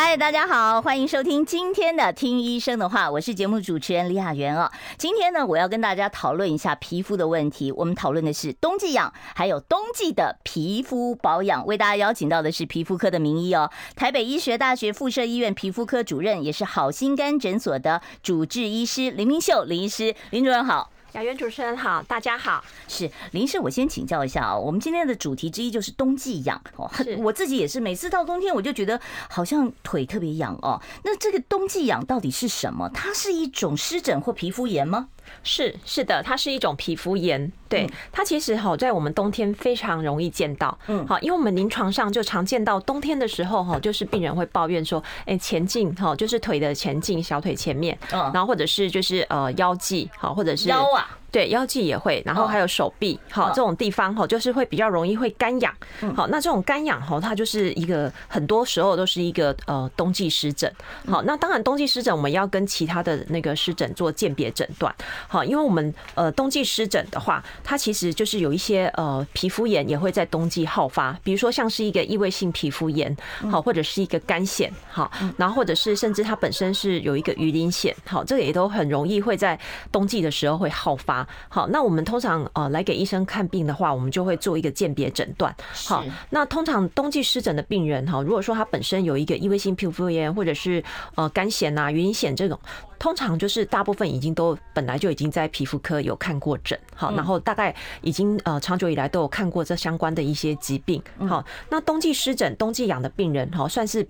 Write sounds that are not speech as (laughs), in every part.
嗨，大家好，欢迎收听今天的《听医生的话》，我是节目主持人李雅媛哦。今天呢，我要跟大家讨论一下皮肤的问题。我们讨论的是冬季痒，还有冬季的皮肤保养。为大家邀请到的是皮肤科的名医哦，台北医学大学附设医院皮肤科主任，也是好心肝诊所的主治医师林明秀林医师。林主任好。雅媛主持人好，大家好。是林医师，我先请教一下啊，我们今天的主题之一就是冬季痒哦。我自己也是，每次到冬天我就觉得好像腿特别痒哦。那这个冬季痒到底是什么？它是一种湿疹或皮肤炎吗？是是的，它是一种皮肤炎。对，它其实哈，在我们冬天非常容易见到。嗯，好，因为我们临床上就常见到冬天的时候哈，就是病人会抱怨说，哎，前进哈，就是腿的前进，小腿前面，嗯然后或者是就是呃腰际，好，或者是腰啊。对，腰际也会，然后还有手臂，好，这种地方哈，就是会比较容易会干痒。好，那这种干痒哈，它就是一个很多时候都是一个呃冬季湿疹。好，那当然冬季湿疹我们要跟其他的那个湿疹做鉴别诊断。好，因为我们呃冬季湿疹的话，它其实就是有一些呃皮肤炎也会在冬季好发，比如说像是一个异位性皮肤炎，好，或者是一个干癣，好，然后或者是甚至它本身是有一个鱼鳞癣，好，这个也都很容易会在冬季的时候会好发。好，那我们通常呃来给医生看病的话，我们就会做一个鉴别诊断。好，那通常冬季湿疹的病人哈，如果说他本身有一个异位性皮肤炎，或者是呃干癣呐、鱼鳞癣这种，通常就是大部分已经都本来就已经在皮肤科有看过诊。好，然后大概已经呃长久以来都有看过这相关的一些疾病。好，那冬季湿疹、冬季痒的病人哈，算是。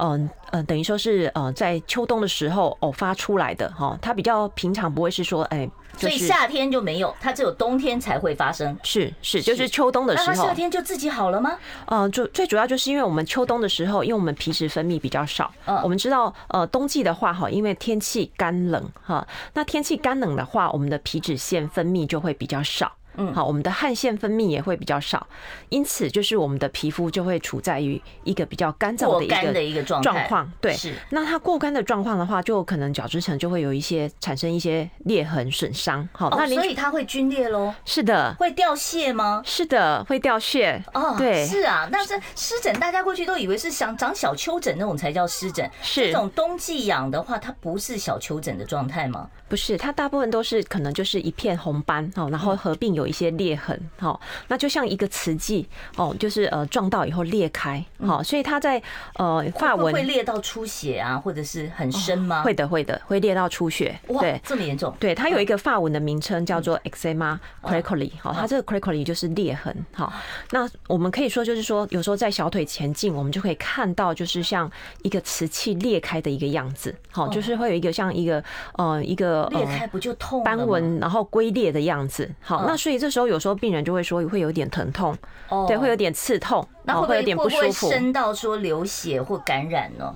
嗯嗯，等于说是呃，在秋冬的时候偶发出来的哈，它比较平常不会是说哎，所以夏天就没有，它只有冬天才会发生。是是，就是秋冬的时候。那它夏天就自己好了吗？嗯，就最主要就是因为我们秋冬的时候，因为我们皮脂分泌比较少。嗯，我们知道呃，冬季的话哈，因为天气干冷哈，那天气干冷的话，我们的皮脂腺分泌就会比较少。嗯，好，我们的汗腺分泌也会比较少，因此就是我们的皮肤就会处在于一个比较干燥的一个一个状况。对，是。那它过干的状况的话，就可能角质层就会有一些产生一些裂痕损伤。好，那所以它会皲裂喽？是的。会掉屑吗？是的，会掉屑。哦，对，是啊。那是湿疹，大家过去都以为是想长小丘疹那种才叫湿疹。是。这种冬季痒的话，它不是小丘疹的状态吗？不是，它大部分都是可能就是一片红斑哦，然后合并有一些裂痕哦，那就像一个瓷器哦，就是呃撞到以后裂开哦，所以它在呃发纹会裂到出血啊，或者是很深吗？会的，会的，会裂到出血。对，这么严重？对，它有一个发纹的名称叫做 eczema craquelé 哈，它这个 craquelé 就是裂痕好。那我们可以说就是说，有时候在小腿前进，我们就可以看到就是像一个瓷器裂开的一个样子，好，就是会有一个像一个呃一个。裂开不就痛？斑纹，然后龟裂的样子。好，那所以这时候有时候病人就会说会有点疼痛，对，会有点刺痛，然后会有点不舒服，深到说流血或感染呢？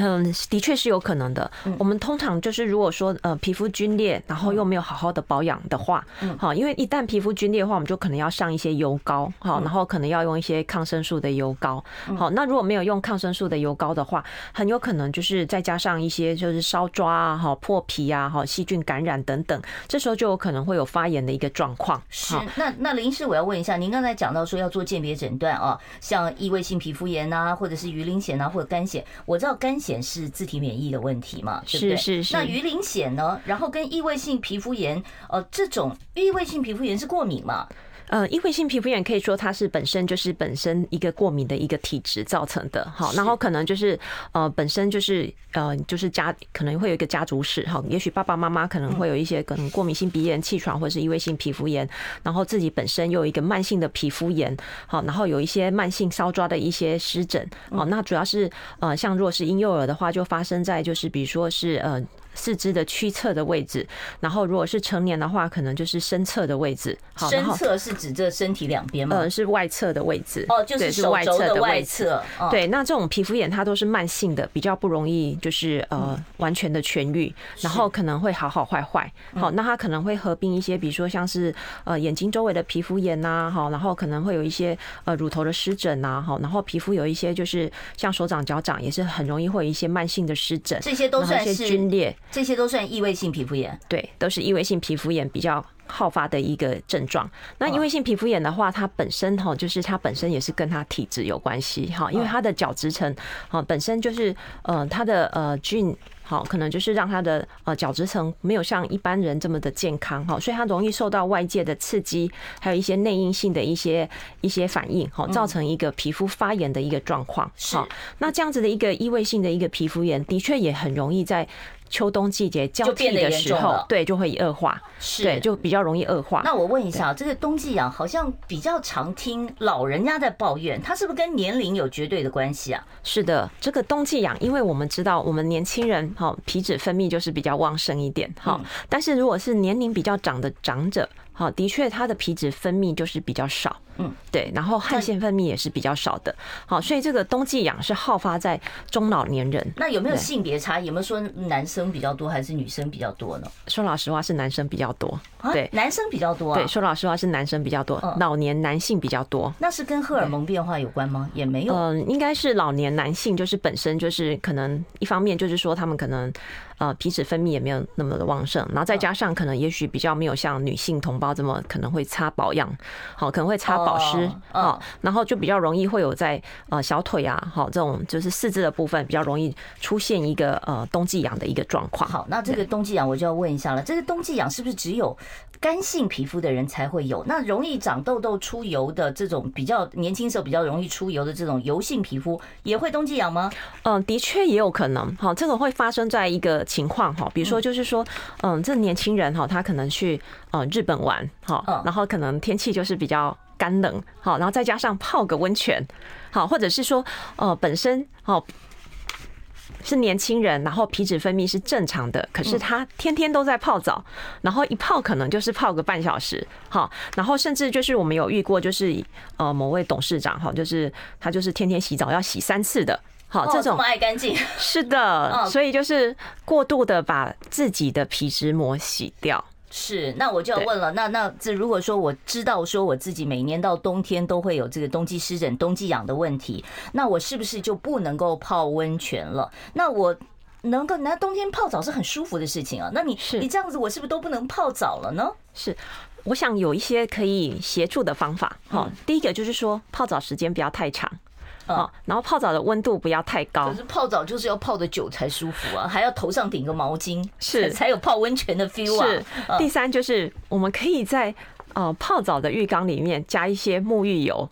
嗯，的确是有可能的。我们通常就是如果说呃皮肤皲裂，然后又没有好好的保养的话，好，因为一旦皮肤皲裂的话，我们就可能要上一些油膏，好，然后可能要用一些抗生素的油膏，好，那如果没有用抗生素的油膏的话，很有可能就是再加上一些就是烧抓啊，哈，破皮啊，哈，细菌感染等等，这时候就有可能会有发炎的一个状况。是，那那林医师，我要问一下，您刚才讲到说要做鉴别诊断啊，像异位性皮肤炎啊，或者是鱼鳞癣啊，或者干癣，我知道干癬。显示自体免疫的问题嘛？对不对？是是是。那鱼鳞癣呢？然后跟异位性皮肤炎，呃，这种异位性皮肤炎是过敏嘛？呃，异位性皮肤炎可以说它是本身就是本身一个过敏的一个体质造成的，好，然后可能就是呃本身就是呃就是家可能会有一个家族史哈，也许爸爸妈妈可能会有一些可能过敏性鼻炎、气喘或者是异位性皮肤炎，然后自己本身又有一个慢性的皮肤炎，好，然后有一些慢性搔抓的一些湿疹，好，那主要是呃像如果是婴幼儿的话，就发生在就是比如说是呃。四肢的屈侧的位置，然后如果是成年的话，可能就是身侧的位置。好，身侧是指这身体两边吗？呃，是外侧的位置。哦，就是手肘的外侧。对，那这种皮肤炎它都是慢性的，比较不容易就是呃完全的痊愈，然后可能会好好坏坏。好，那它可能会合并一些，比如说像是呃眼睛周围的皮肤炎呐，哈，然后可能会有一些呃乳头的湿疹呐，哈，然后皮肤有一些就是像手掌、脚掌也是很容易会有一些慢性的湿疹，这些都算是皲裂，这些都算异位性皮肤炎。对，都是异位性皮肤炎比较好发的一个症状。那异位性皮肤炎的话，它本身哈，就是它本身也是跟它体质有关系哈，因为它的角质层哈本身就是呃它的呃菌。好，可能就是让他的呃角质层没有像一般人这么的健康哈，所以他容易受到外界的刺激，还有一些内因性的一些一些反应，好，造成一个皮肤发炎的一个状况。好，那这样子的一个异位性的一个皮肤炎，的确也很容易在。秋冬季节交替的时候，对，就会恶化，是，对，就比较容易恶化。那我问一下，这个冬季痒好像比较常听老人家在抱怨，它是不是跟年龄有绝对的关系啊？是的，这个冬季痒，因为我们知道我们年轻人哈皮脂分泌就是比较旺盛一点哈，但是如果是年龄比较长的长者。好，的确，它的皮脂分泌就是比较少，嗯，对，然后汗腺分泌也是比较少的。好，所以这个冬季痒是好发在中老年人。那有没有性别差？有没有说男生比较多还是女生比较多呢？说老实话，是男生比较多。对，男生比较多。对，说老实话是男生比较多，老年男性比较多。那是跟荷尔蒙变化有关吗？也没有。嗯，应该是老年男性就是本身就是可能一方面就是说他们可能。呃，皮脂分泌也没有那么的旺盛，然后再加上可能也许比较没有像女性同胞这么可能会擦保养，好，可能会擦保湿，啊，然后就比较容易会有在呃小腿啊，好这种就是四肢的部分比较容易出现一个呃冬季痒的一个状况。好，那这个冬季痒我就要问一下了，这个冬季痒是不是只有干性皮肤的人才会有？那容易长痘痘、出油的这种比较年轻时候比较容易出油的这种油性皮肤也会冬季痒吗？嗯，的确也有可能，好，这个会发生在一个。情况哈，比如说就是说，嗯，这年轻人哈，他可能去呃日本玩哈，然后可能天气就是比较干冷，好，然后再加上泡个温泉，好，或者是说呃本身哦是年轻人，然后皮脂分泌是正常的，可是他天天都在泡澡，然后一泡可能就是泡个半小时，好，然后甚至就是我们有遇过，就是呃某位董事长哈，就是他就是天天洗澡要洗三次的。好，这种爱干净，(laughs) 是的，(laughs) 所以就是过度的把自己的皮脂膜洗掉。是，那我就要问了，那那这如果说我知道说我自己每年到冬天都会有这个冬季湿疹、冬季痒的问题，那我是不是就不能够泡温泉了？那我能够，那冬天泡澡是很舒服的事情啊。那你你这样子，我是不是都不能泡澡了呢？是，我想有一些可以协助的方法。好，第一个就是说泡澡时间不要太长。哦，然后泡澡的温度不要太高。可是泡澡就是要泡的久才舒服啊，还要头上顶个毛巾，是才有泡温泉的 feel 啊。是。第三就是我们可以在呃泡澡的浴缸里面加一些沐浴油，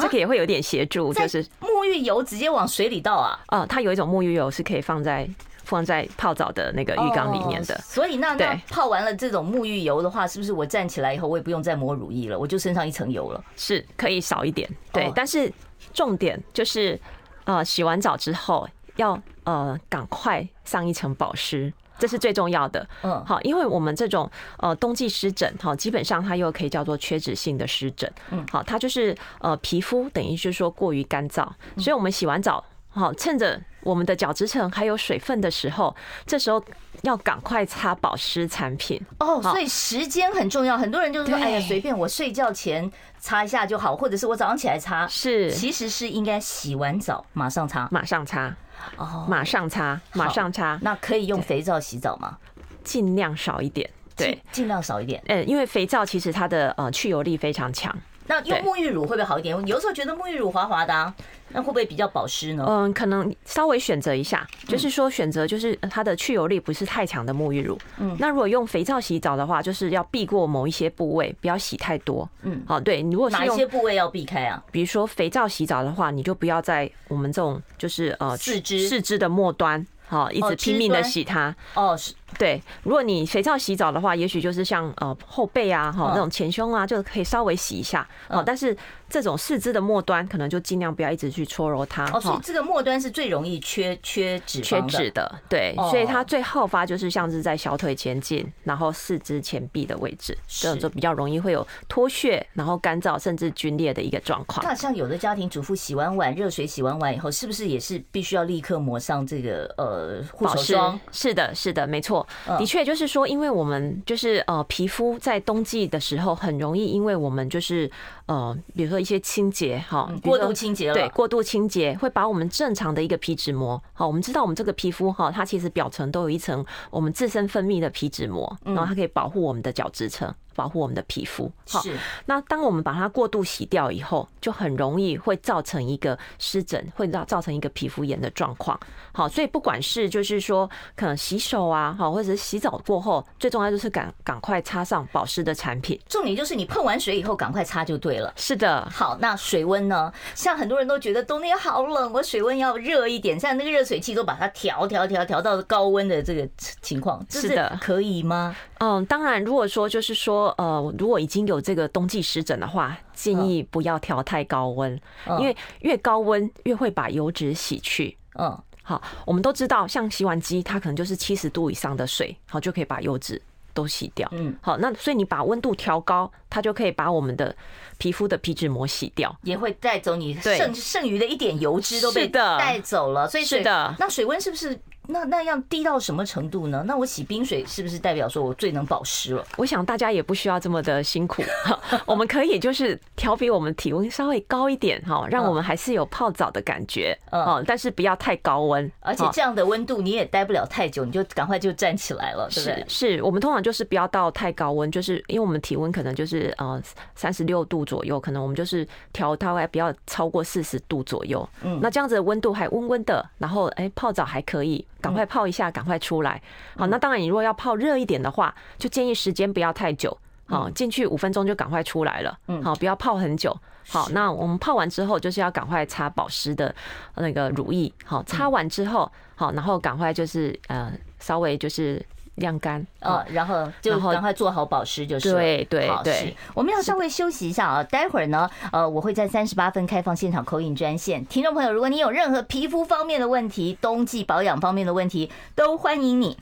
这个也会有点协助。就是沐浴油直接往水里倒啊？哦，它有一种沐浴油是可以放在放在泡澡的那个浴缸里面的。所以那那泡完了这种沐浴油的话，是不是我站起来以后我也不用再抹乳液了？我就身上一层油了？是可以少一点，对，但是。重点就是，呃，洗完澡之后要呃赶快上一层保湿，这是最重要的。嗯，好，因为我们这种呃冬季湿疹，哈，基本上它又可以叫做缺脂性的湿疹。嗯，好，它就是呃皮肤等于就是说过于干燥，所以我们洗完澡，好，趁着我们的角质层还有水分的时候，这时候要赶快擦保湿产品。哦，所以时间很重要。很多人就是说，哎呀，随便我睡觉前。擦一下就好，或者是我早上起来擦，是，其实是应该洗完澡马上擦，马上擦，哦，马上擦，马上擦。那可以用肥皂洗澡吗？尽量少一点，对，尽量少一点。嗯，因为肥皂其实它的呃去油力非常强。那用沐浴乳会不会好一点？有时候觉得沐浴乳滑滑的啊，那会不会比较保湿呢？嗯，可能稍微选择一下，就是说选择就是它的去油力不是太强的沐浴乳。嗯，那如果用肥皂洗澡的话，就是要避过某一些部位，不要洗太多。嗯，好，对，如果是哪一些部位要避开啊？比如说肥皂洗澡的话，你就不要在我们这种就是呃四肢四肢的末端，好，一直拼命的洗它。哦，是对，如果你肥皂洗澡的话，也许就是像呃后背啊，哈那种前胸啊，就可以稍微洗一下。哦，但是这种四肢的末端，可能就尽量不要一直去搓揉它。哦，所以这个末端是最容易缺缺脂缺脂的。对，所以它最好发就是像是在小腿前进，然后四肢前臂的位置，这种就比较容易会有脱屑，然后干燥甚至皲裂的一个状况。那像有的家庭主妇洗完碗，热水洗完碗以后，是不是也是必须要立刻抹上这个呃护手霜？是的，是的，没错。的确，就是说，因为我们就是呃，皮肤在冬季的时候很容易，因为我们就是呃，比如说一些清洁哈，过度清洁了，对，过度清洁会把我们正常的一个皮脂膜，好，我们知道我们这个皮肤哈，它其实表层都有一层我们自身分泌的皮脂膜，然后它可以保护我们的角质层。保护我们的皮肤，好。那当我们把它过度洗掉以后，就很容易会造成一个湿疹，会造造成一个皮肤炎的状况。好，所以不管是就是说，可能洗手啊，好，或者是洗澡过后，最重要就是赶赶快擦上保湿的产品。重点就是你碰完水以后赶快擦就对了。是的。好，那水温呢？像很多人都觉得冬天好冷，我水温要热一点，像那个热水器都把它调调调调到高温的这个情况，是的，可以吗？嗯，当然，如果说就是说，呃，如果已经有这个冬季湿疹的话，建议不要调太高温，因为越高温越会把油脂洗去。嗯，好，我们都知道，像洗碗机，它可能就是七十度以上的水，好就可以把油脂都洗掉。嗯，好，那所以你把温度调高，它就可以把我们的皮肤的皮脂膜洗掉，也会带走你剩剩余的一点油脂都被带走了。所以是的，那水温是不是？那那样低到什么程度呢？那我洗冰水是不是代表说我最能保湿了？我想大家也不需要这么的辛苦，(laughs) 我们可以就是调比我们体温稍微高一点哈，让我们还是有泡澡的感觉，嗯，但是不要太高温，而且这样的温度你也待不了太久，你就赶快就站起来了，对不对？是，我们通常就是不要到太高温，就是因为我们体温可能就是呃三十六度左右，可能我们就是调大概不要超过四十度左右，嗯，那这样子的温度还温温的，然后哎泡澡还可以。赶快泡一下，赶快出来。好，那当然，你如果要泡热一点的话，就建议时间不要太久。好，进去五分钟就赶快出来了。好，不要泡很久。好，那我们泡完之后，就是要赶快擦保湿的那个乳液。好，擦完之后，好，然后赶快就是呃，稍微就是。晾干哦，然后就赶快做好保湿就是。对对对，我们要稍微休息一下啊，待会儿呢，呃，我会在三十八分开放现场 call in 专线，听众朋友，如果你有任何皮肤方面的问题、冬季保养方面的问题，都欢迎你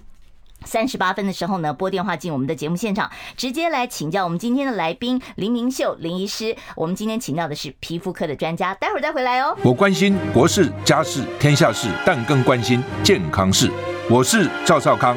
三十八分的时候呢拨电话进我们的节目现场，直接来请教我们今天的来宾林明秀林医师。我们今天请教的是皮肤科的专家，待会儿再回来哦。我关心国事、家事、天下事，但更关心健康事。我是赵少康。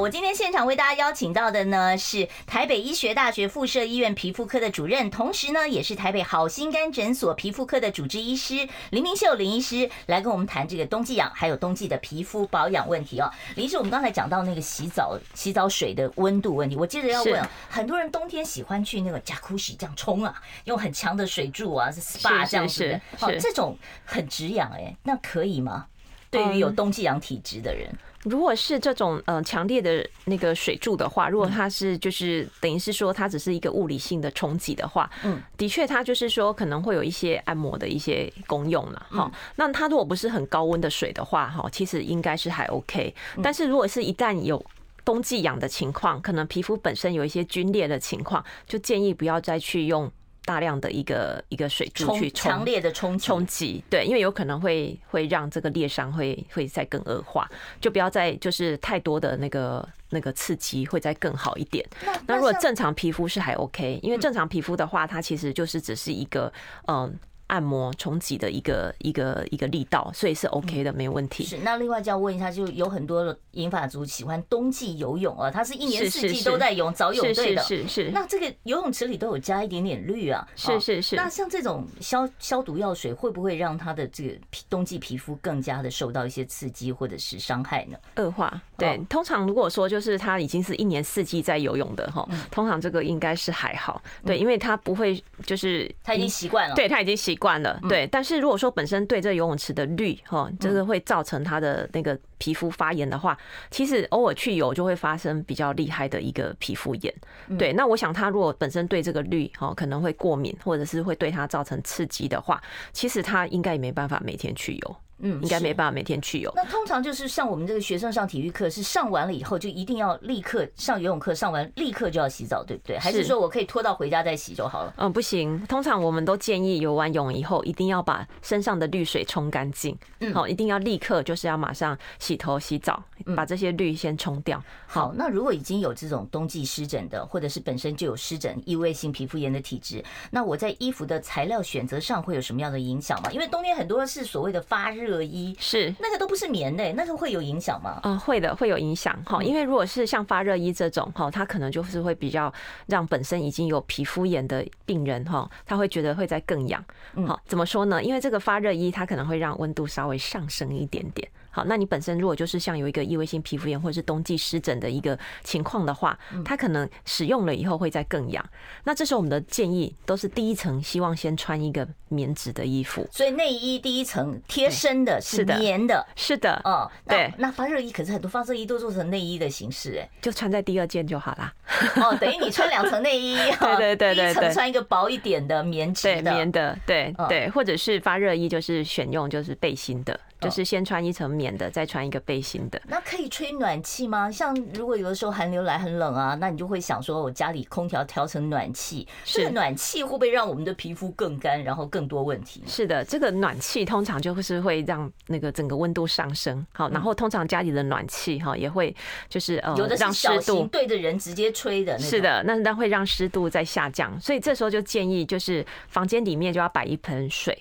我今天现场为大家邀请到的呢是台北医学大学附设医院皮肤科的主任，同时呢也是台北好心肝诊所皮肤科的主治医师林明秀林医师，来跟我们谈这个冬季痒还有冬季的皮肤保养问题哦。林医师，我们刚才讲到那个洗澡洗澡水的温度问题，我接着要问，很多人冬天喜欢去那个加库洗这样冲啊，用很强的水柱啊，是 SPA 这样子的，好，这种很止痒哎，那可以吗？对于有冬季痒体质的人。如果是这种呃强烈的那个水柱的话，如果它是就是等于是说它只是一个物理性的冲击的话，嗯，的确它就是说可能会有一些按摩的一些功用了哈。那它如果不是很高温的水的话，哈，其实应该是还 OK。但是如果是一旦有冬季痒的情况，可能皮肤本身有一些皲裂的情况，就建议不要再去用。大量的一个一个水柱去冲强烈的冲冲击，对，因为有可能会会让这个裂伤会会再更恶化，就不要再就是太多的那个那个刺激会再更好一点。那如果正常皮肤是还 OK，因为正常皮肤的话，它其实就是只是一个嗯。按摩冲击的一个一个一个力道，所以是 OK 的，没问题。是，那另外就要问一下，就有很多银发族喜欢冬季游泳啊，他是一年四季都在游早泳队的，是是是。那这个游泳池里都有加一点点氯啊，是是是。那像这种消消毒药水会不会让他的这个冬季皮肤更加的受到一些刺激或者是伤害呢？恶化。对，通常如果说就是他已经是一年四季在游泳的哈，通常这个应该是还好，对，因为他不会就是他已经习惯了，对他已经习惯了，对。但是如果说本身对这游泳池的氯哈，这个会造成他的那个皮肤发炎的话，其实偶尔去游就会发生比较厉害的一个皮肤炎。对，那我想他如果本身对这个氯哈可能会过敏，或者是会对他造成刺激的话，其实他应该也没办法每天去游。嗯，应该没办法每天去游。那通常就是像我们这个学生上体育课，是上完了以后就一定要立刻上游泳课，上完立刻就要洗澡，对不对？还是说我可以拖到回家再洗就好了？嗯，不行。通常我们都建议游完泳以后，一定要把身上的绿水冲干净。嗯，好，一定要立刻就是要马上洗头洗澡，把这些绿先冲掉。好，那如果已经有这种冬季湿疹的，或者是本身就有湿疹、异位性皮肤炎的体质，那我在衣服的材料选择上会有什么样的影响吗？因为冬天很多是所谓的发热。热衣是那个都不是棉的，那个会有影响吗？嗯，会的，会有影响哈。因为如果是像发热衣这种哈，它可能就是会比较让本身已经有皮肤炎的病人哈，他会觉得会在更痒。好，怎么说呢？因为这个发热衣它可能会让温度稍微上升一点点。好，那你本身如果就是像有一个异位性皮肤炎或者是冬季湿疹的一个情况的话，它可能使用了以后会再更痒。那这时候我们的建议都是第一层希望先穿一个棉质的衣服。所以内衣第一层贴身的是棉的，是的，哦，对。那发热衣可是很多发热衣都做成内衣的形式，哎，就穿在第二件就好啦。哦，等于你穿两层内衣，(laughs) 对对对对，层穿一个薄一点的棉质的，棉的，对对，或者是发热衣就是选用就是背心的。就是先穿一层棉的，再穿一个背心的。那可以吹暖气吗？像如果有的时候寒流来很冷啊，那你就会想说，我家里空调调成暖气，这个暖气会不会让我们的皮肤更干，然后更多问题？是的，这个暖气通常就是会让那个整个温度上升。好，然后通常家里的暖气哈也会就是呃，有的是湿度对着人直接吹的，是的，那那会让湿度在下降。所以这时候就建议就是房间里面就要摆一盆水。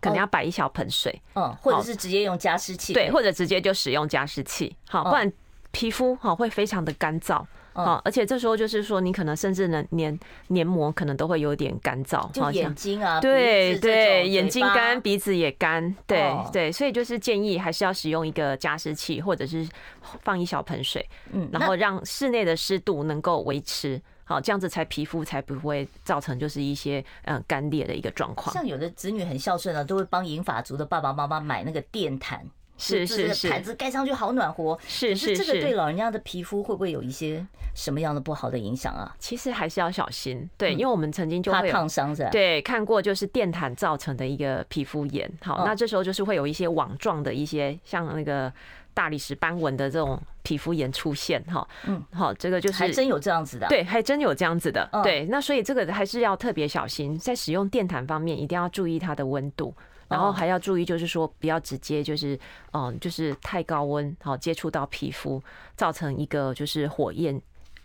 可能要摆一小盆水，嗯，或者是直接用加湿器，对，或者直接就使用加湿器，好，不然皮肤哈会非常的干燥，啊，而且这时候就是说，你可能甚至呢黏黏膜可能都会有点干燥，就眼睛啊，对对，眼睛干，鼻子也干，对对，所以就是建议还是要使用一个加湿器，或者是放一小盆水，嗯，然后让室内的湿度能够维持。好，这样子才皮肤才不会造成就是一些嗯干裂的一个状况。像有的子女很孝顺啊，都会帮银发族的爸爸妈妈买那个电毯，是是是，毯子盖上去好暖和。是是是，这个对老人家的皮肤会不会有一些什么样的不好的影响啊？其实还是要小心，对，因为我们曾经就会烫伤是吧？对，看过就是电毯造成的一个皮肤炎。好，那这时候就是会有一些网状的一些像那个。大理石斑纹的这种皮肤炎出现哈，嗯，好，这个就是还真有这样子的，对，还真有这样子的，对，那所以这个还是要特别小心，在使用电毯方面一定要注意它的温度，然后还要注意就是说不要直接就是嗯，就是太高温好接触到皮肤，造成一个就是火焰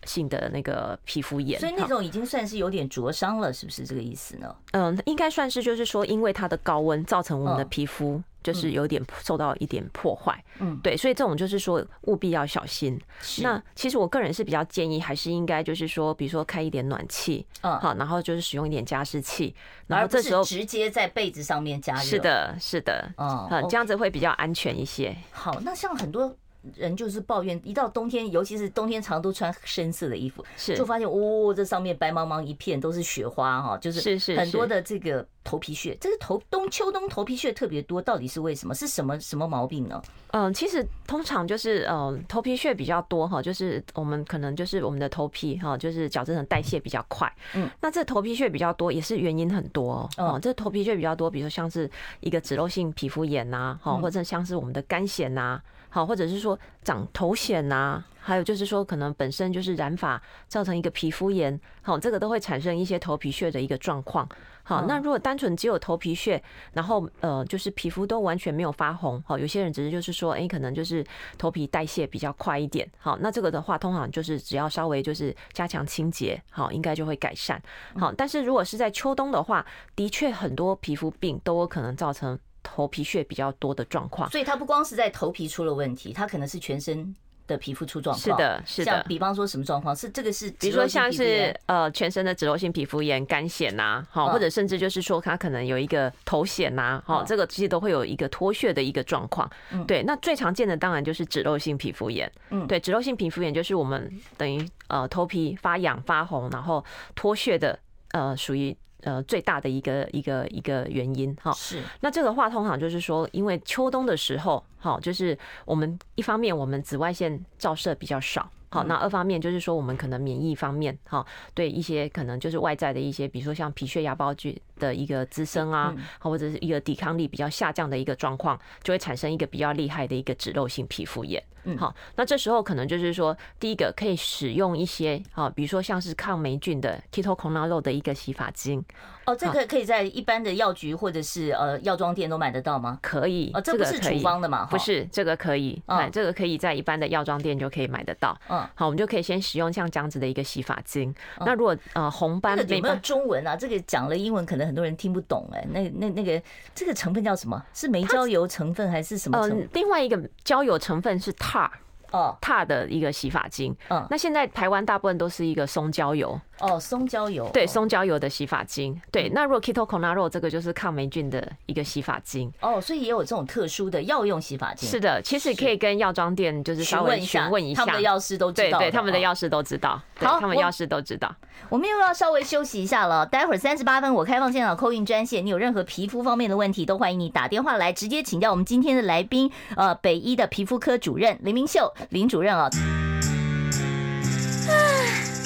性的那个皮肤炎，所以那种已经算是有点灼伤了，是不是这个意思呢？嗯，应该算是就是说因为它的高温造成我们的皮肤。就是有点受到一点破坏，嗯，对，所以这种就是说务必要小心。那其实我个人是比较建议，还是应该就是说，比如说开一点暖气，嗯，好，然后就是使用一点加湿器，然后这时候直接在被子上面加热。是的，是的，嗯，这样子会比较安全一些。好，那像很多。人就是抱怨，一到冬天，尤其是冬天，常都穿深色的衣服，是就发现哦，这上面白茫茫一片都是雪花哈，就是很多的这个头皮屑，这个头冬秋冬头皮屑特别多，到底是为什么？是什么什么毛病呢？嗯，其实通常就是嗯头皮屑比较多哈，就是我们可能就是我们的头皮哈，就是角质层代谢比较快，嗯，那这头皮屑比较多也是原因很多哦，这头皮屑比较多，比如说像是一个脂漏性皮肤炎呐，哈，或者像是我们的干癣呐。好，或者是说长头癣呐，还有就是说可能本身就是染发造成一个皮肤炎，好，这个都会产生一些头皮屑的一个状况。好，那如果单纯只有头皮屑，然后呃，就是皮肤都完全没有发红，好，有些人只是就是说，哎，可能就是头皮代谢比较快一点，好，那这个的话，通常就是只要稍微就是加强清洁，好，应该就会改善。好，但是如果是在秋冬的话，的确很多皮肤病都有可能造成头皮屑比较多的状况，所以它不光是在头皮出了问题，它可能是全身。的皮肤出状况，是的，是的。像比方说什么状况？是这个是，比如说像是呃全身的脂漏性皮肤炎、干癣呐，好，或者甚至就是说它可能有一个头癣呐，好，这个其实都会有一个脱屑的一个状况。对，那最常见的当然就是脂漏性皮肤炎。嗯，对，脂漏性皮肤炎就是我们等于呃头皮发痒发红，然后脱屑的呃属于。呃，最大的一个一个一个原因哈，是。那这个话通常就是说，因为秋冬的时候，哈，就是我们一方面我们紫外线照射比较少，好，那二方面就是说我们可能免疫方面，哈，对一些可能就是外在的一些，比如说像皮屑芽孢菌的一个滋生啊，或者是一个抵抗力比较下降的一个状况，就会产生一个比较厉害的一个脂漏性皮肤炎。嗯，好，那这时候可能就是说，第一个可以使用一些啊，比如说像是抗霉菌的 Ketoconazole 的一个洗发精。哦，这个可以在一般的药局或者是呃药妆店都买得到吗？可以，哦，这个是处方的嘛？不是，这个可以，哎，这个可以在一般的药妆店就可以买得到。嗯，好，我们就可以先使用像这样子的一个洗发精。那如果呃红斑有没有中文啊？这个讲了英文，可能很多人听不懂哎。那那那个这个成分叫什么？是煤焦油成分还是什么成分？呃，另外一个焦油成分是 tar。哦，踏的一个洗发精。嗯，那现在台湾大部分都是一个松焦油。哦，松焦油。对，松焦油的洗发精。对，那如果 Ketoconazole 这个就是抗霉菌的一个洗发精。哦，所以也有这种特殊的药用洗发精。是的，其实可以跟药妆店就是稍微询问一下，他们的药师都知道。对对，他们的药师都知道。好，他们药师都知道。我们又要稍微休息一下了。待会儿三十八分，我开放现场 call in 专线，你有任何皮肤方面的问题，都欢迎你打电话来直接请教我们今天的来宾，呃，北医的皮肤科主任林明秀林主任啊。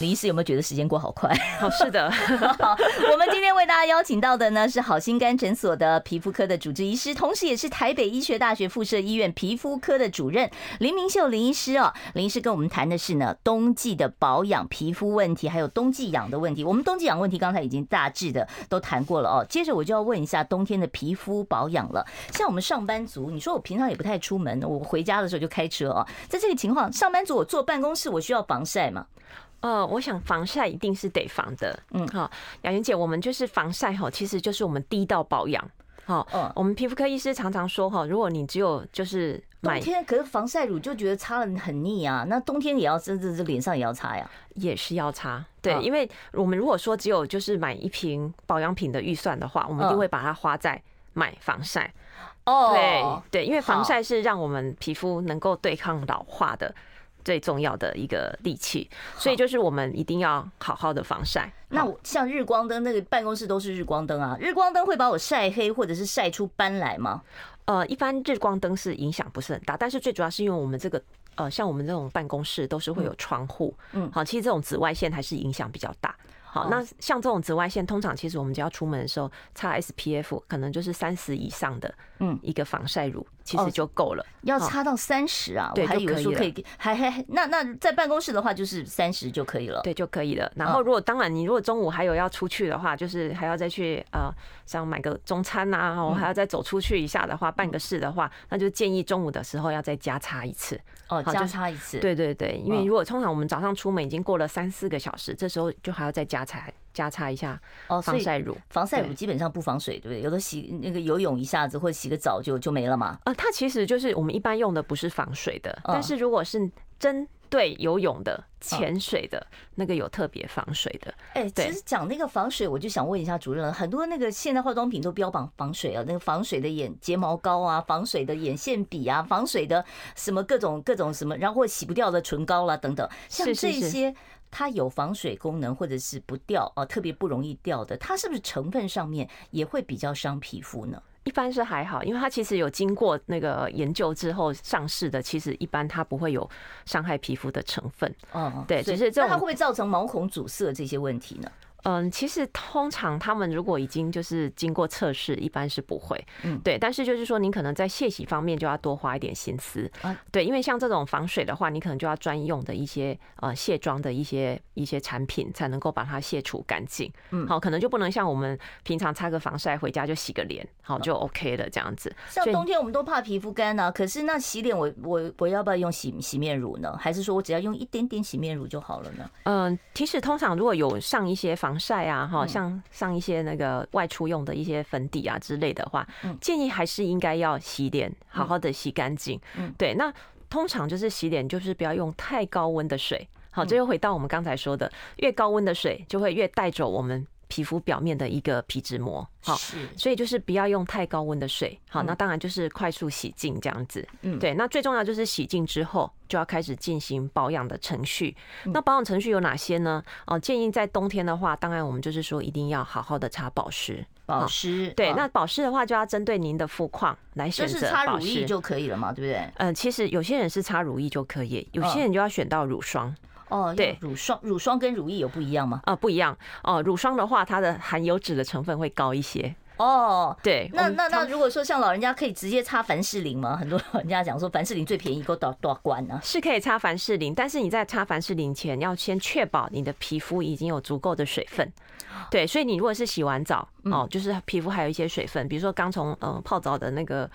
林医师有没有觉得时间过好快？(laughs) 好，是的。(laughs) 好，我们今天为大家邀请到的呢是好心肝诊所的皮肤科的主治医师，同时也是台北医学大学附设医院皮肤科的主任林明秀林医师哦。林医师跟我们谈的是呢冬季的保养皮肤问题，还有冬季痒的问题。我们冬季痒问题刚才已经大致的都谈过了哦。接着我就要问一下冬天的皮肤保养了。像我们上班族，你说我平常也不太出门，我回家的时候就开车哦。在这个情况，上班族我坐办公室，我需要防晒吗？呃，我想防晒一定是得防的，嗯，好，雅云姐，我们就是防晒哈，其实就是我们第一道保养，好，嗯，我们皮肤科医师常常说哈，如果你只有就是冬天，可是防晒乳就觉得擦了很腻啊，那冬天也要这这这脸上也要擦呀，也是要擦，对，因为我们如果说只有就是买一瓶保养品的预算的话，我们一定会把它花在买防晒，哦，对对，因为防晒是让我们皮肤能够对抗老化的。最重要的一个利器，所以就是我们一定要好好的防晒。那我像日光灯，那个办公室都是日光灯啊，日光灯会把我晒黑或者是晒出斑来吗？呃，一般日光灯是影响不是很大，但是最主要是因为我们这个呃，像我们这种办公室都是会有窗户，嗯，好，其实这种紫外线还是影响比较大。好，那像这种紫外线，通常其实我们只要出门的时候擦 SPF，可能就是三十以上的，嗯，一个防晒乳。其实就够了，要擦到三十啊？对，我还以为说可以，还还那那在办公室的话就是三十就可以了，对，就可以了。然后如果当然你如果中午还有要出去的话，就是还要再去呃，像买个中餐呐，然后还要再走出去一下的话，办个事的话，那就建议中午的时候要再加擦一次。哦，加擦一次。对对对，因为如果通常我们早上出门已经过了三四个小时，这时候就还要再加擦加擦一下哦，防晒乳。防晒乳基本上不防水，对不对？有的洗那个游泳一下子或者洗个澡就就没了嘛。呃，它其实就是。我们一般用的不是防水的，但是如果是针对游泳的、潜水的那个有特别防水的。哎，其实讲那个防水，我就想问一下主任了，很多那个现在化妆品都标榜防水啊，那个防水的眼睫毛膏啊，防水的眼线笔啊，防水的什么各种各种什么，然后洗不掉的唇膏啦等等，像这些。它有防水功能，或者是不掉啊，特别不容易掉的，它是不是成分上面也会比较伤皮肤呢？一般是还好，因为它其实有经过那个研究之后上市的，其实一般它不会有伤害皮肤的成分。嗯，对，只是这它会不会造成毛孔阻塞这些问题呢？嗯，其实通常他们如果已经就是经过测试，一般是不会。嗯，对。但是就是说，你可能在卸洗方面就要多花一点心思。啊，对，因为像这种防水的话，你可能就要专用的一些呃卸妆的一些一些产品，才能够把它卸除干净。嗯，好，可能就不能像我们平常擦个防晒回家就洗个脸，好就 OK 了这样子。像冬天我们都怕皮肤干啊，可是那洗脸我我我要不要用洗洗面乳呢？还是说我只要用一点点洗面乳就好了呢？嗯，其实通常如果有上一些防防晒啊，哈，像上一些那个外出用的一些粉底啊之类的话，建议还是应该要洗脸，好好的洗干净。嗯，对。那通常就是洗脸，就是不要用太高温的水。好，这又回到我们刚才说的，越高温的水就会越带走我们。皮肤表面的一个皮脂膜，好，所以就是不要用太高温的水，好，那当然就是快速洗净这样子，嗯，对，那最重要就是洗净之后就要开始进行保养的程序。那保养程序有哪些呢？哦，建议在冬天的话，当然我们就是说一定要好好的擦保湿，保湿，对，那保湿的话就要针对您的肤况来选择，就是擦乳液就可以了嘛，对不对？嗯，其实有些人是擦乳液就可以，有些人就要选到乳霜。哦，对，乳霜，乳霜跟乳液有不一样吗？啊，不一样哦。乳霜的话，它的含油脂的成分会高一些。哦，对，那那那如果说像老人家可以直接擦凡士林吗？很多老人家讲说凡士林最便宜，够多多少关呢？是可以擦凡士林，但是你在擦凡士林前要先确保你的皮肤已经有足够的水分。对，所以你如果是洗完澡哦，就是皮肤还有一些水分，比如说刚从嗯泡澡的那个。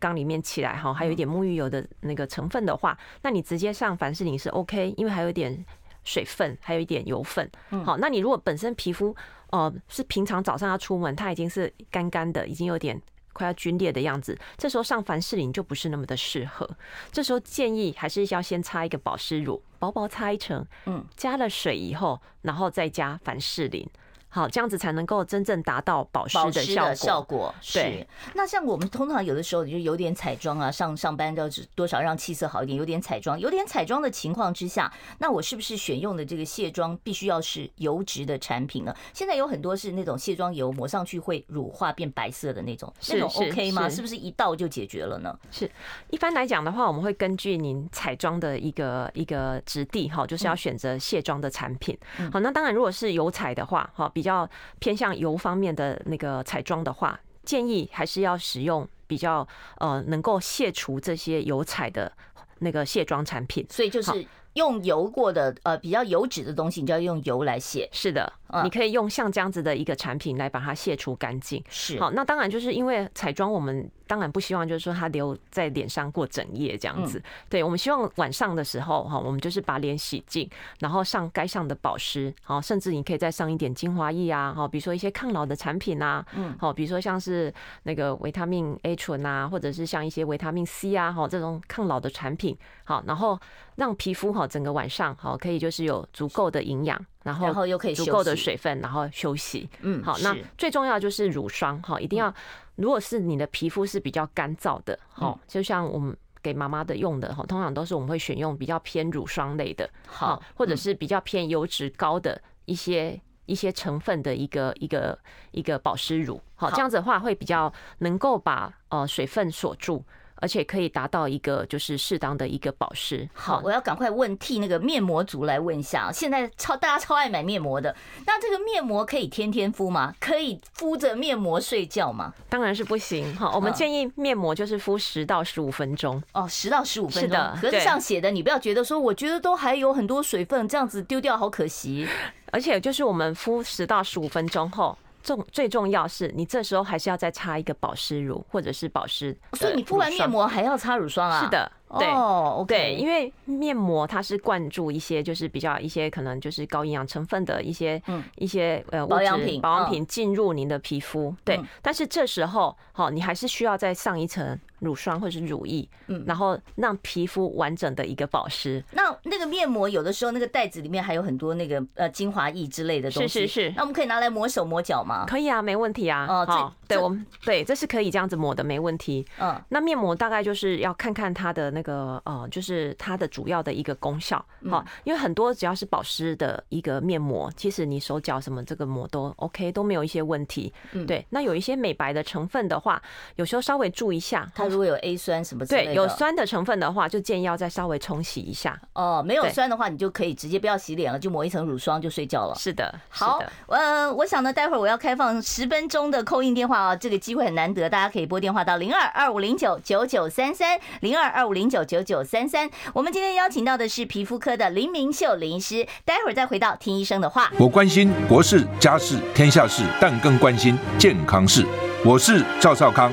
缸里面起来哈，还有一点沐浴油的那个成分的话，那你直接上凡士林是 OK，因为还有一点水分，还有一点油分。好，那你如果本身皮肤呃是平常早上要出门，它已经是干干的，已经有点快要皲裂的样子，这时候上凡士林就不是那么的适合。这时候建议还是要先擦一个保湿乳，薄薄擦一层，嗯，加了水以后，然后再加凡士林。好，这样子才能够真正达到保湿的效果。效果对。那像我们通常有的时候就有点彩妆啊，上上班要多少让气色好一点，有点彩妆，有点彩妆的情况之下，那我是不是选用的这个卸妆必须要是油脂的产品呢？现在有很多是那种卸妆油，抹上去会乳化变白色的那种，那种 OK 吗？是不是一倒就解决了呢？是，一般来讲的话，我们会根据您彩妆的一个一个质地哈，就是要选择卸妆的产品。好，那当然如果是油彩的话，哈。比较偏向油方面的那个彩妆的话，建议还是要使用比较呃能够卸除这些油彩的那个卸妆产品。所以就是用油过的呃比较油脂的东西，你就要用油来卸。是的。你可以用像这样子的一个产品来把它卸除干净。是，好，那当然就是因为彩妆，我们当然不希望就是说它留在脸上过整夜这样子。对，我们希望晚上的时候哈，我们就是把脸洗净，然后上该上的保湿，好，甚至你可以再上一点精华液啊，好，比如说一些抗老的产品啊，嗯，好，比如说像是那个维他命 A 醇啊，或者是像一些维他命 C 啊，哈，这种抗老的产品，好，然后让皮肤哈整个晚上好可以就是有足够的营养。然后，然后又可以足够的水分，然后休息。嗯，好，那最重要就是乳霜哈，一定要。如果是你的皮肤是比较干燥的，哈，就像我们给妈妈的用的哈，通常都是我们会选用比较偏乳霜类的，好，或者是比较偏油脂高的一些一些成分的一个一个一个保湿乳，好，这样子的话会比较能够把呃水分锁住。而且可以达到一个就是适当的一个保湿。好，我要赶快问替那个面膜族来问一下，现在超大家超爱买面膜的，那这个面膜可以天天敷吗？可以敷着面膜睡觉吗？当然是不行。好，我们建议面膜就是敷十到十五分钟。哦，十到十五分钟。是的，可是上写的，你不要觉得说，我觉得都还有很多水分，这样子丢掉好可惜。而且就是我们敷十到十五分钟后。重最重要是你这时候还是要再擦一个保湿乳或者是保湿，所以你敷完面膜还要擦乳霜啊？是的，对，oh. 对，因为面膜它是灌注一些就是比较一些可能就是高营养成分的一些嗯一些呃保养品保养品进入您的皮肤，对，但是这时候好，你还是需要再上一层乳霜或者是乳液，嗯，然后让皮肤完整的一个保湿。那那个面膜有的时候那个袋子里面还有很多那个呃精华液之类的东西，是是是。那我们可以拿来抹手抹脚吗？可以啊，没问题啊。哦，好，对我们对，这是可以这样子抹的，没问题。嗯，那面膜大概就是要看看它的那个呃，就是它的主要的一个功效。好，因为很多只要是保湿的一个面膜，其实你手脚什么这个膜都 OK，都没有一些问题。嗯，对。那有一些美白的成分的话，有时候稍微注意一下，它如果有 A 酸什么之类的，对，有酸的成分的话，就建议要再稍微冲洗一下。哦，没有酸的话，你就可以直接不要洗脸了，就抹一层乳霜就睡觉了。是的，好，呃，我想呢，待会儿我要开放十分钟的 call in 电话啊，这个机会很难得，大家可以拨电话到零二二五零九九九三三零二二五零九九九三三。我们今天邀请到的是皮肤科的林明秀林医师，待会儿再回到听医生的话。我关心国事、家事、天下事，但更关心健康事。我是赵少康，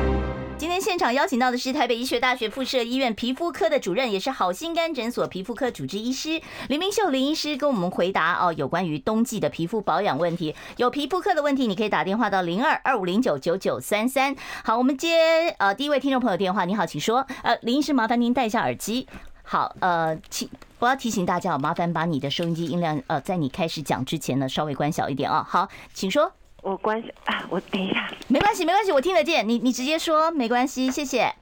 今天现场邀请到的是台北医学大学附设医院皮肤科的主任，也是好心肝诊所皮肤科主治医师林明秀林医师，跟我们回答哦，有关于冬季的皮肤保养问题。有皮肤科的问题，你可以打电话到零二二五零九九九三三。好，我们接呃第一位听众朋友电话。你好，请说。呃，林医师，麻烦您戴一下耳机。好，呃，请我要提醒大家，麻烦把你的收音机音量呃，在你开始讲之前呢，稍微关小一点啊。好，请说。我关系啊，我等一下，没关系，没关系，我听得见你，你直接说，没关系，谢谢。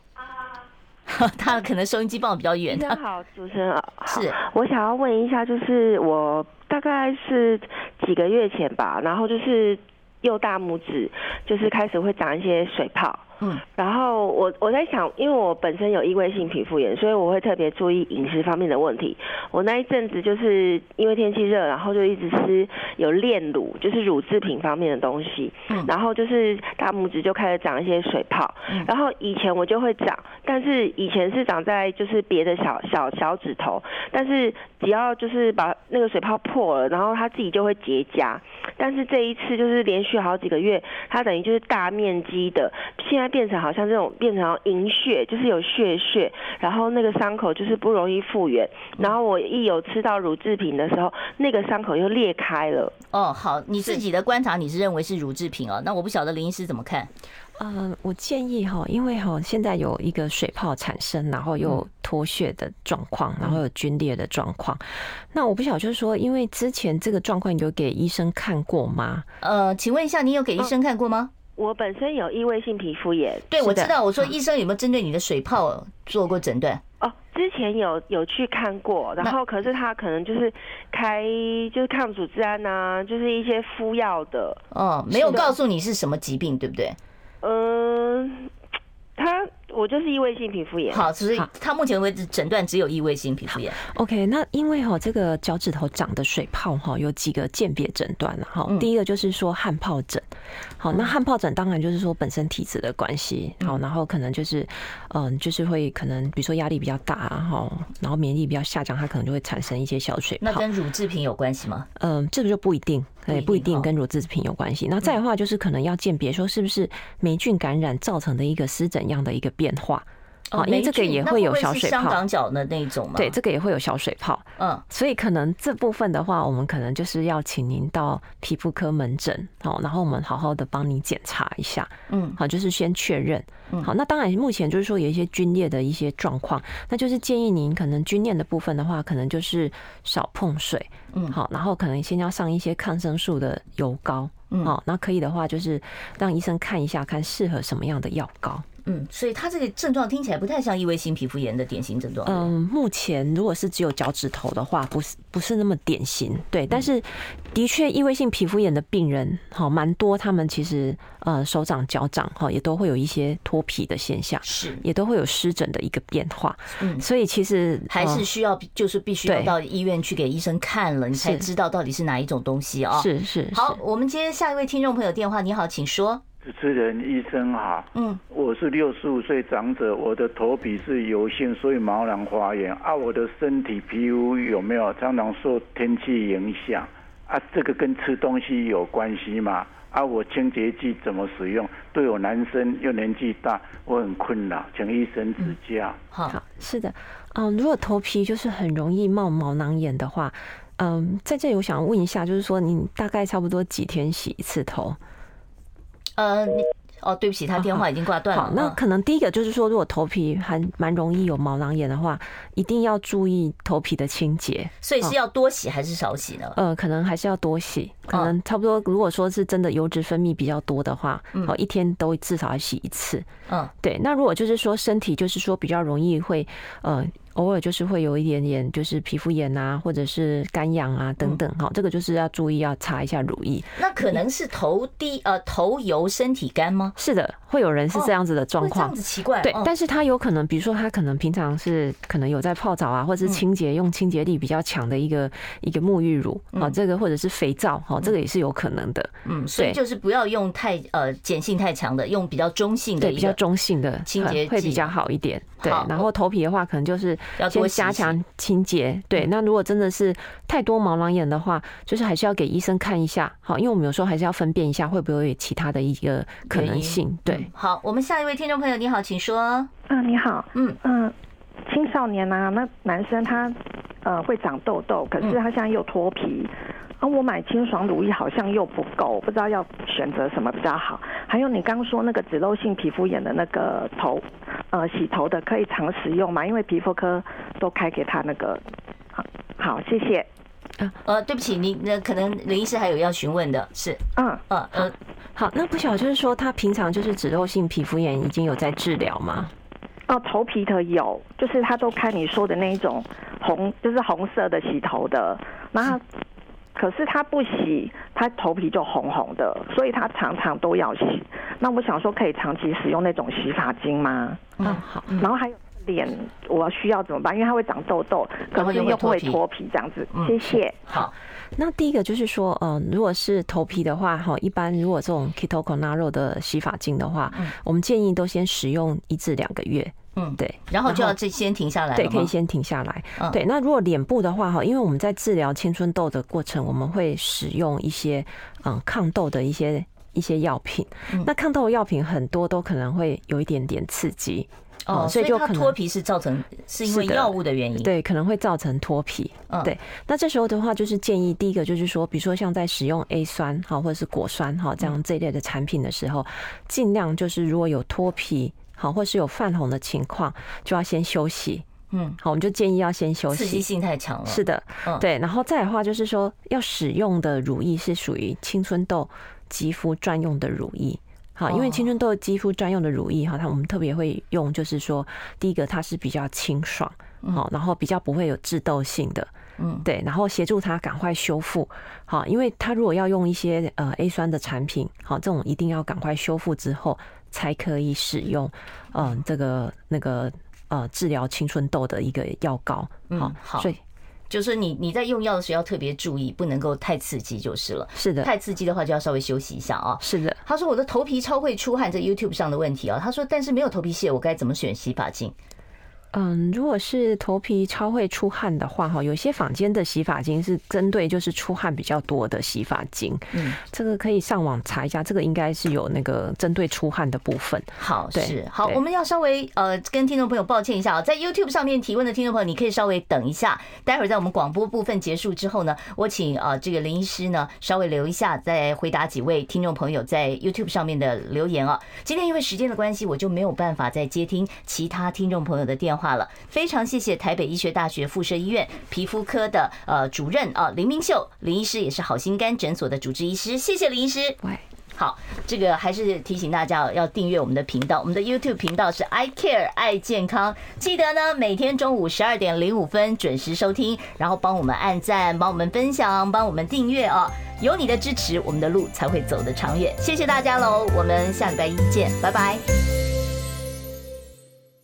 (laughs) 他可能收音机放的比较远。你好，主持人 (laughs) 好，是我想要问一下，就是我大概是几个月前吧，然后就是右大拇指就是开始会长一些水泡。嗯，然后我我在想，因为我本身有异位性皮肤炎，所以我会特别注意饮食方面的问题。我那一阵子就是因为天气热，然后就一直吃有炼乳，就是乳制品方面的东西。嗯，然后就是大拇指就开始长一些水泡。嗯，然后以前我就会长，但是以前是长在就是别的小小小指头，但是只要就是把那个水泡破了，然后它自己就会结痂。但是这一次就是连续好几个月，它等于就是大面积的现在。变成好像这种变成银屑，就是有血血，然后那个伤口就是不容易复原。然后我一有吃到乳制品的时候，那个伤口又裂开了。哦，好，你自己的观察，你是认为是乳制品哦？那我不晓得林医师怎么看？嗯，我建议哈，因为哈现在有一个水泡产生，然后又脱血的状况，然后有皲裂的状况。那我不晓得，就是说，因为之前这个状况你有给医生看过吗？呃，请问一下，你有给医生看过吗？我本身有异位性皮肤炎，对，我知道。我说医生有没有针对你的水泡做过诊断？哦，之前有有去看过，然后可是他可能就是开就是抗组织胺啊，就是一些敷药的。哦，没有告诉你是什么疾病，对不对？嗯，他。我就是异位性皮肤炎。好，所以他目前为止诊断只有异位性皮肤炎。OK，那因为哈这个脚趾头长的水泡哈有几个鉴别诊断了哈。第一个就是说汗疱疹，好，那汗疱疹当然就是说本身体质的关系，好，然后可能就是嗯就是会可能比如说压力比较大哈，然后免疫力比较下降，它可能就会产生一些小水泡。那跟乳制品有关系吗？嗯，这个就不一定，对，不一定跟乳制品有关系。那再的话就是可能要鉴别说是不是霉菌感染造成的一个湿疹样的一个变化，哦，因为这个也会有小水泡，香港脚的那种吗？对，这个也会有小水泡，嗯，所以可能这部分的话，我们可能就是要请您到皮肤科门诊，好，然后我们好好的帮你检查一下，嗯，好，就是先确认，好，那当然目前就是说有一些皲裂的一些状况，那就是建议您可能皲裂的部分的话，可能就是少碰水，嗯，好，然后可能先要上一些抗生素的油膏，嗯，好，那可以的话就是让医生看一下，看适合什么样的药膏。嗯，所以他这个症状听起来不太像异位性皮肤炎的典型症状。嗯，目前如果是只有脚趾头的话，不是不是那么典型。对，但是的确异位性皮肤炎的病人哈蛮多，他们其实呃手掌脚掌哈也都会有一些脱皮的现象，是也都会有湿疹的一个变化。嗯，所以其实还是需要就是必须要到医院去给医生看了，你才知道到底是哪一种东西啊。是是。好，我们接下一位听众朋友电话。你好，请说。主持人医生好，嗯，我是六十五岁长者，我的头皮是油性，所以毛囊发炎啊。我的身体皮肤有没有常常受天气影响啊？这个跟吃东西有关系吗？啊，我清洁剂怎么使用？对我男生又年纪大，我很困扰，请医生指教。好，是的，嗯，如果头皮就是很容易冒毛囊炎的话，嗯，在这里我想问一下，就是说你大概差不多几天洗一次头？呃，你哦，对不起，他电话已经挂断了。好，那可能第一个就是说，如果头皮还蛮容易有毛囊炎的话，一定要注意头皮的清洁。所以是要多洗还是少洗呢？呃，可能还是要多洗，可能差不多。如果说是真的油脂分泌比较多的话，哦，一天都至少要洗一次。嗯，对。那如果就是说身体就是说比较容易会呃。偶尔就是会有一点点，就是皮肤炎啊，或者是干痒啊等等，哈，这个就是要注意，要擦一下乳液。那可能是头低呃头油身体干吗？是的，会有人是这样子的状况，这样子奇怪。对，但是他有可能，比如说他可能平常是可能有在泡澡啊，或者是清洁用清洁力比较强的一个一个沐浴乳啊，这个或者是肥皂，哈，这个也是有可能的。嗯，所以就是不要用太呃碱性太强的，用比较中性的，对，比较中性的清洁会比较好一点。对，然后头皮的话，可能就是要先加强。清洁对，那如果真的是太多毛囊炎的话，就是还是要给医生看一下，好，因为我们有时候还是要分辨一下会不会有其他的一个可能性。对，好，我们下一位听众朋友，你好，请说。嗯，你好，嗯嗯，青少年啊，那男生他呃会长痘痘，可是他现在又脱皮。啊，我买清爽乳液好像又不够，不知道要选择什么比较好。还有你刚刚说那个脂漏性皮肤炎的那个头，呃，洗头的可以常使用吗？因为皮肤科都开给他那个。好，好，谢谢。啊，呃，对不起，你那可能林医师还有要询问的是，嗯嗯嗯，好，那不晓得就是说他平常就是脂漏性皮肤炎已经有在治疗吗？哦，头皮的有，就是他都开你说的那一种红，就是红色的洗头的，然后。可是他不洗，他头皮就红红的，所以他常常都要洗。那我想说，可以长期使用那种洗发精吗？嗯，好。然后还有脸，我需要怎么办？因为它会长痘痘，可是又会脱皮这样子。谢谢。好，那第一个就是说，嗯，如果是头皮的话，哈，一般如果这种 Ketoconazole 的洗发精的话，我们建议都先使用一至两个月。嗯，对，然后就要这先停下来，对，可以先停下来。对，那如果脸部的话哈，因为我们在治疗青春痘的过程，我们会使用一些嗯抗痘的一些一些药品。那抗痘的药品很多都可能会有一点点刺激。哦，所以就可能脱皮是造成是因为药物的原因，对，可能会造成脱皮。对，那这时候的话就是建议第一个就是说，比如说像在使用 A 酸哈或者是果酸哈这样这一类的产品的时候，尽量就是如果有脱皮。好，或是有泛红的情况，就要先休息。嗯，好，我们就建议要先休息。刺激性太强了。是的，对。然后再的话，就是说要使用的乳液是属于青春痘肌肤专用的乳液。好，因为青春痘肌肤专用的乳液哈，它我们特别会用，就是说第一个它是比较清爽，好，然后比较不会有致痘性的。嗯，对，然后协助它赶快修复。好，因为它如果要用一些呃 A 酸的产品，好，这种一定要赶快修复之后。才可以使用，嗯，这个那个呃，治疗青春痘的一个药膏。好，好，所以就是你你在用药的时候要特别注意，不能够太刺激就是了。是的，太刺激的话就要稍微休息一下啊。是的，他说我的头皮超会出汗，这 YouTube 上的问题啊。他说，但是没有头皮屑，我该怎么选洗发精？嗯，如果是头皮超会出汗的话，哈，有些坊间的洗发精是针对就是出汗比较多的洗发精。嗯，这个可以上网查一下，这个应该是有那个针对出汗的部分。好，是好，我们要稍微呃跟听众朋友抱歉一下啊，在 YouTube 上面提问的听众朋友，你可以稍微等一下，待会儿在我们广播部分结束之后呢，我请呃这个林医师呢稍微留一下，再回答几位听众朋友在 YouTube 上面的留言啊。今天因为时间的关系，我就没有办法再接听其他听众朋友的电话。话了，非常谢谢台北医学大学附设医院皮肤科的呃主任啊林明秀林医师，也是好心肝诊所的主治医师，谢谢林医师。喂，好，这个还是提醒大家要订阅我们的频道，我们的 YouTube 频道是 I Care 爱健康，记得呢每天中午十二点零五分准时收听，然后帮我们按赞，帮我们分享，帮我们订阅啊，有你的支持，我们的路才会走得长远。谢谢大家喽，我们下礼拜一见，拜拜。